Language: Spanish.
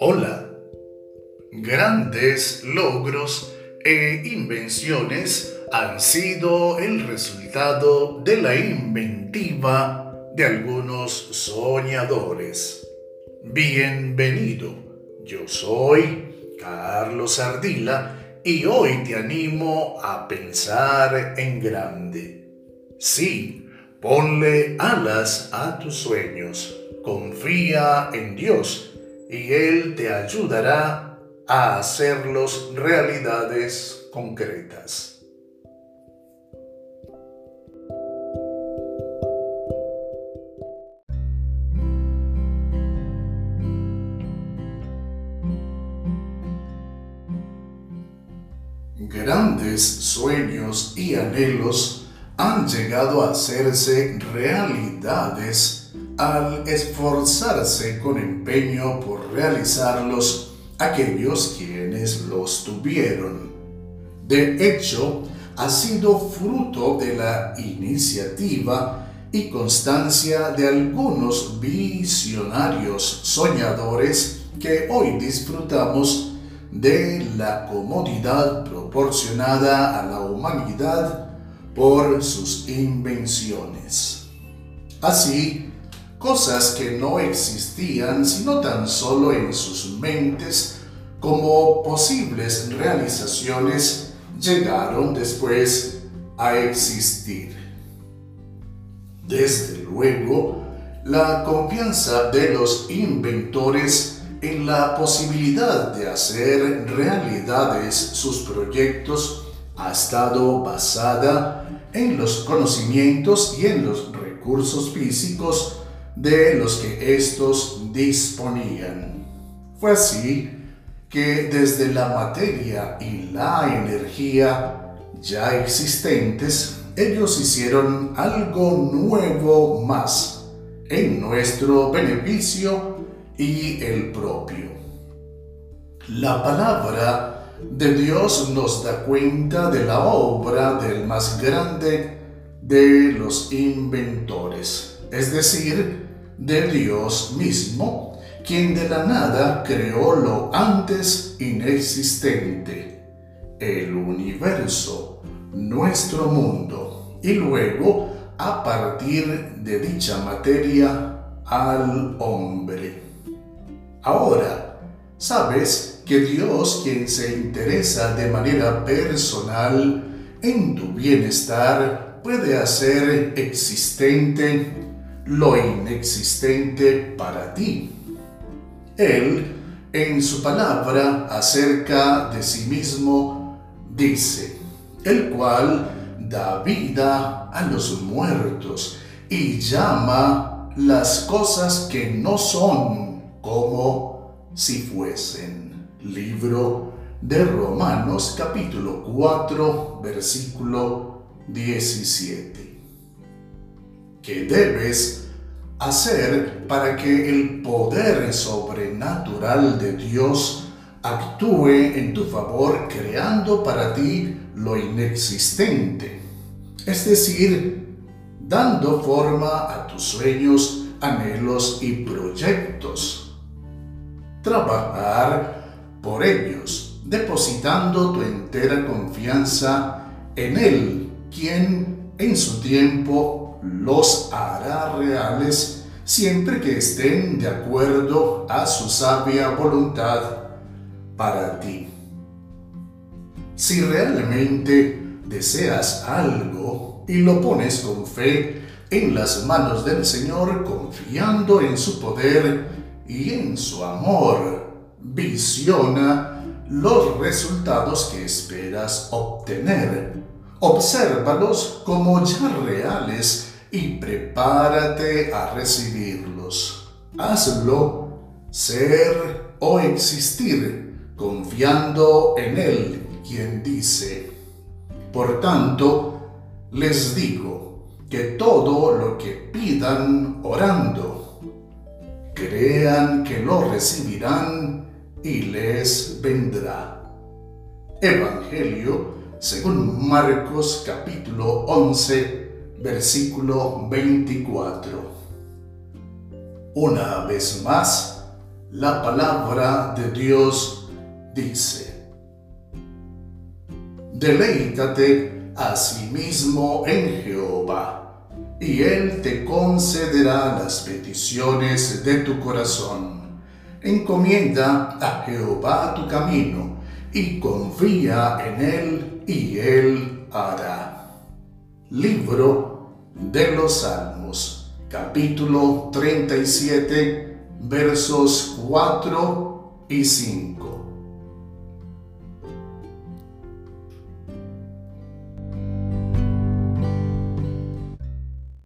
Hola. Grandes logros e invenciones han sido el resultado de la inventiva de algunos soñadores. Bienvenido, yo soy Carlos Ardila y hoy te animo a pensar en grande. Sí, ponle alas a tus sueños, confía en Dios y Él te ayudará a hacerlos realidades concretas. Grandes sueños y anhelos han llegado a hacerse realidades al esforzarse con empeño por realizarlos aquellos quienes los tuvieron. De hecho, ha sido fruto de la iniciativa y constancia de algunos visionarios soñadores que hoy disfrutamos de la comodidad proporcionada a la humanidad por sus invenciones. Así, cosas que no existían sino tan solo en sus mentes como posibles realizaciones llegaron después a existir. Desde luego, la confianza de los inventores en la posibilidad de hacer realidades sus proyectos ha estado basada en los conocimientos y en los recursos físicos de los que éstos disponían. Fue así que desde la materia y la energía ya existentes, ellos hicieron algo nuevo más en nuestro beneficio y el propio. La palabra de Dios nos da cuenta de la obra del más grande de los inventores, es decir, de Dios mismo, quien de la nada creó lo antes inexistente, el universo, nuestro mundo, y luego, a partir de dicha materia, al hombre. Ahora, sabes que Dios, quien se interesa de manera personal en tu bienestar, puede hacer existente lo inexistente para ti. Él, en su palabra acerca de sí mismo, dice, el cual da vida a los muertos y llama las cosas que no son como si fuesen. Libro de Romanos capítulo 4 versículo 17 que debes hacer para que el poder sobrenatural de Dios actúe en tu favor creando para ti lo inexistente, es decir, dando forma a tus sueños, anhelos y proyectos. Trabajar por ellos, depositando tu entera confianza en Él, quien en su tiempo los hará reales siempre que estén de acuerdo a su sabia voluntad para ti. Si realmente deseas algo y lo pones con fe en las manos del Señor, confiando en su poder y en su amor, visiona los resultados que esperas obtener. Obsérvalos como ya reales y prepárate a recibirlos. Hazlo ser o existir confiando en Él, quien dice, por tanto, les digo que todo lo que pidan orando, crean que lo recibirán y les vendrá. Evangelio según Marcos capítulo 11 versículo 24. Una vez más, La palabra de Dios dice, Deleítate a sí mismo en Jehová, y Él te concederá las peticiones de tu corazón. Encomienda a Jehová tu camino, y confía en Él, y Él hará. Libro de los Salmos, capítulo 37, versos 4 y 5.